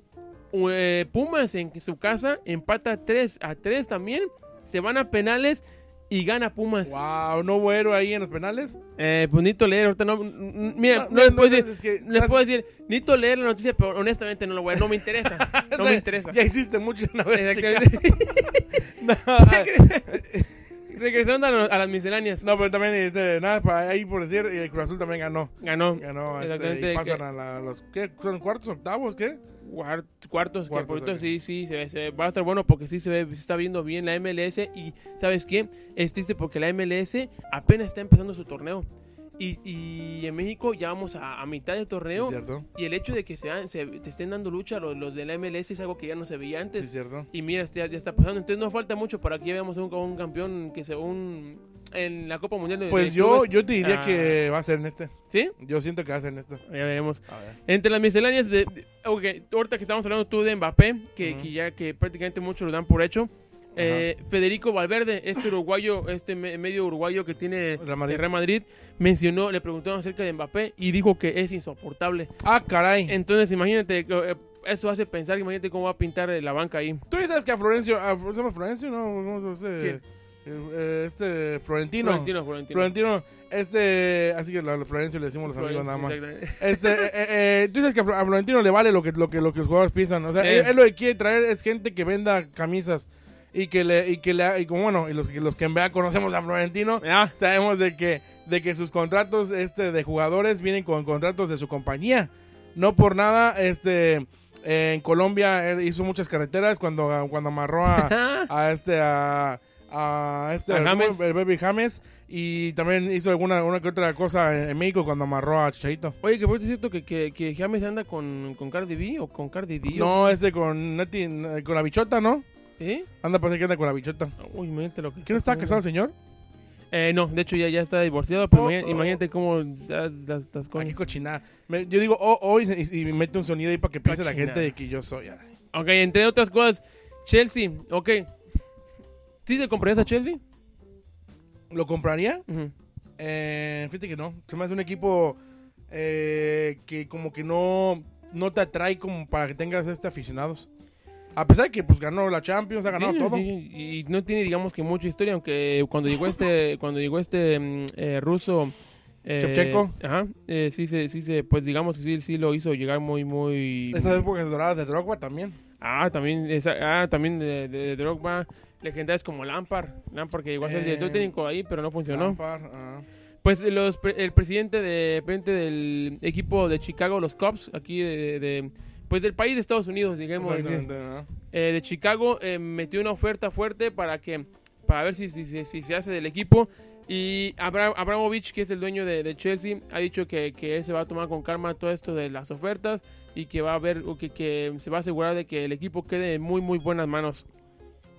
eh, Pumas en su casa empata 3 a 3 también, se van a penales y gana Pumas. Wow, no héroe ahí en los penales. Eh, pues necesito leer, ahorita no, mira, no, No, les puedo no, decir, es que- les puedo decir, necesito leer la noticia, pero honestamente no lo voy a, no me interesa, no me interesa. Ya hiciste mucho chica. Exactamente. No, Regresando a, a las misceláneas, no, pero también, este, nada, para ahí por decir, eh, Cruz Azul también ganó. ganó. Ganó, este, Exactamente, y pasan que- a la- los, ¿qué? ¿Son cuartos, octavos, qué? Cuart- cuartos, que Cuartos, por sí, sí, se, ve- se ve- va a estar bueno porque sí se, ve, se está viendo bien la MLS y ¿sabes qué? Es triste porque la MLS apenas está empezando su torneo y, y en México ya vamos a, a mitad del Sí, torneo cierto. y el hecho de que se, se- te estén dando lucha los, los de la MLS es algo que ya no se veía antes Sí, cierto. y mira, ya, ya está pasando, entonces no falta mucho para que ya veamos un, un campeón que se un en la Copa Mundial de Pues de yo, clubes. yo te diría Ah. que va a ser en este. ¿Sí? Yo siento que va a ser en este. Ya veremos. Ver. Entre las misceláneas de, de- ok, ahorita que estamos hablando tú de Mbappé, que, Ujú. que ya que prácticamente muchos lo dan por hecho. Eh, Federico Valverde, este uruguayo, este me- medio uruguayo que tiene Real Madrid. el Real Madrid, mencionó, le preguntaron acerca de Mbappé y dijo que es insoportable. Ah, caray. Entonces, imagínate, eh, eso hace pensar, imagínate cómo va a pintar eh, la banca ahí. ¿Tú ya sabes que a Florencio, a, ¿se llama Florencio? No, ¿cómo se llama? ¿Quién? Eh, Este, Florentino. Florentino, Florentino. Florentino, este, así que a Florencio le decimos los amigos nada más. Este, eh, eh, eh, tú dices que a Flo- a Florentino le vale lo que, lo que, lo que los jugadores piensan. O sea, él, él lo que quiere traer es gente que venda camisas. Y que le, y que le, y como bueno, y los, que- los que en verdad conocemos a Florentino, Ah, sabemos de que, de que sus contratos este, de jugadores vienen con contratos de su compañía. No por nada, este, en Colombia él hizo muchas carreteras cuando, cuando amarró a, a este, a, a este, A James. el Baby James. Y también hizo alguna una que otra cosa en, en México cuando amarró a Chicharito. Oye, que por cierto que, que, que James anda con, con Cardi B o con Cardi D. o- No, este con Nati, con la bichota, ¿no? ¿Sí? Anda, parece que anda con la bichota. Uy, imagínate lo que ¿Quién está casado, señor? Eh, no, de hecho ya, ya está divorciado, pero Oh, imagínate, oh. imagínate cómo las, las cosas. qué cochinada. Me- yo digo, oh, oh, y, y mete un sonido ahí para que piense la gente de que yo soy. ay. Ok, entre otras cosas, Chelsea, ok. ¿Sí te comprarías a Chelsea? ¿Lo compraría? Eh, fíjate que no. Se me hace un equipo eh, que como que no, no te atrae como para que tengas este aficionados. A pesar de que pues ganó la Champions, ha ganado Sí, todo. sí, y no tiene, digamos que mucha historia, aunque cuando llegó este, cuando llegó este mm, eh, ruso... eh, Shevchenko. Ajá, eh, sí, se, sí, se, pues digamos que sí, sí lo hizo llegar muy, muy... Esas épocas doradas de Drogba también. Ah, también, esa- ah, también de, de, de Drogba, legendarios como Lampard, Lampard que llegó a ser Eh, director técnico ahí, pero no funcionó. Lampard, ah. Pues los, el presidente de presidente del equipo de Chicago, los Cubs, aquí de, de- pues del país de Estados Unidos, digamos, eh, de Chicago, eh, metió una oferta fuerte para que para ver si, si, si- si se hace del equipo. Y Abra- Abramovich, que es el dueño de, de Chelsea, ha dicho que, que él se va a tomar con calma todo esto de las ofertas y que va a ver, o que, que se va a asegurar de que el equipo quede en muy, muy buenas manos.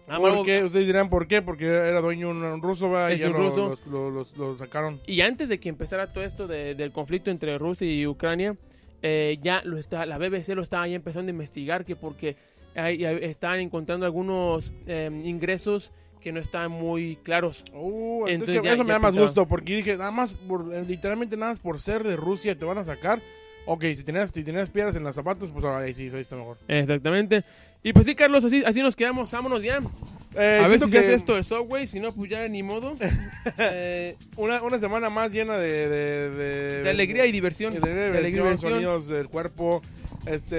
¿Por qué? Ustedes dirán por qué, porque era dueño un, ruso, ¿va? y ya lo, ruso. los- lo- los- lo sacaron. Y antes de que empezara todo esto de- del conflicto entre Rusia y Ucrania, eh, ya lo está, la BBC lo estaba ya empezando a investigar, que porque ahí- estaban encontrando algunos eh, ingresos que no estaban muy claros. Uh, entonces Entonces que ya- eso me da más pensaba. gusto, porque dije, nada más, por, eh, literalmente nada más por ser de Rusia te van a sacar. Ok, si tenías, si tenías piedras en los zapatos, pues ahí sí, ahí está mejor. Exactamente. Y pues sí, Carlos, así, así nos quedamos. Vámonos ya. Eh, a ver si que hace esto el Subway, si no, pues ya ni modo. Eh, Una, una semana más llena de... De, de- de alegría y diversión. de alegría y diversión, diversión. sonidos del cuerpo. Este,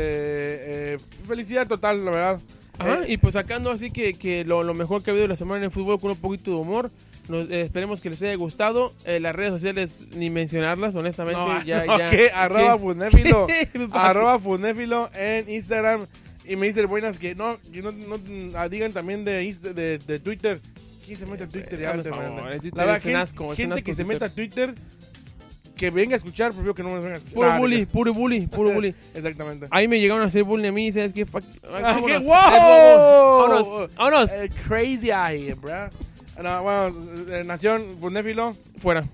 eh, felicidad total, la verdad. Ajá, Eh, y pues sacando así que, que lo, lo mejor que ha habido la semana en el fútbol con un poquito de humor. Nos, eh, esperemos que les haya gustado. Eh, las redes sociales, ni mencionarlas, honestamente. no, ya, no, ya. ¿qué? Arroba ¿Qué? Funéfilo. ¿Qué? arroba Funéfilo en Instagram. Y me dice el buenas que no, que no, no, ah, digan también de, Insta- de, de Twitter. ¿Quién se mete a Twitter Eh, ya? por te favor, manda? el Twitter La verdad, es un gen- asco, es gente que se meta a Twitter, que venga a escuchar, prefiero que no nos venga a escuchar. Puro Nah, bully, puro bully, puro bully. Exactamente. Ahí me llegaron a hacer bullying a mí, ¿sabes qué? Fuck- Ah, vámonos, ¿qué? ¡Wow! Vámonos, vámonos. Crazy eye, bro. No, bueno, eh, Nación Fundéfilo, Fuera.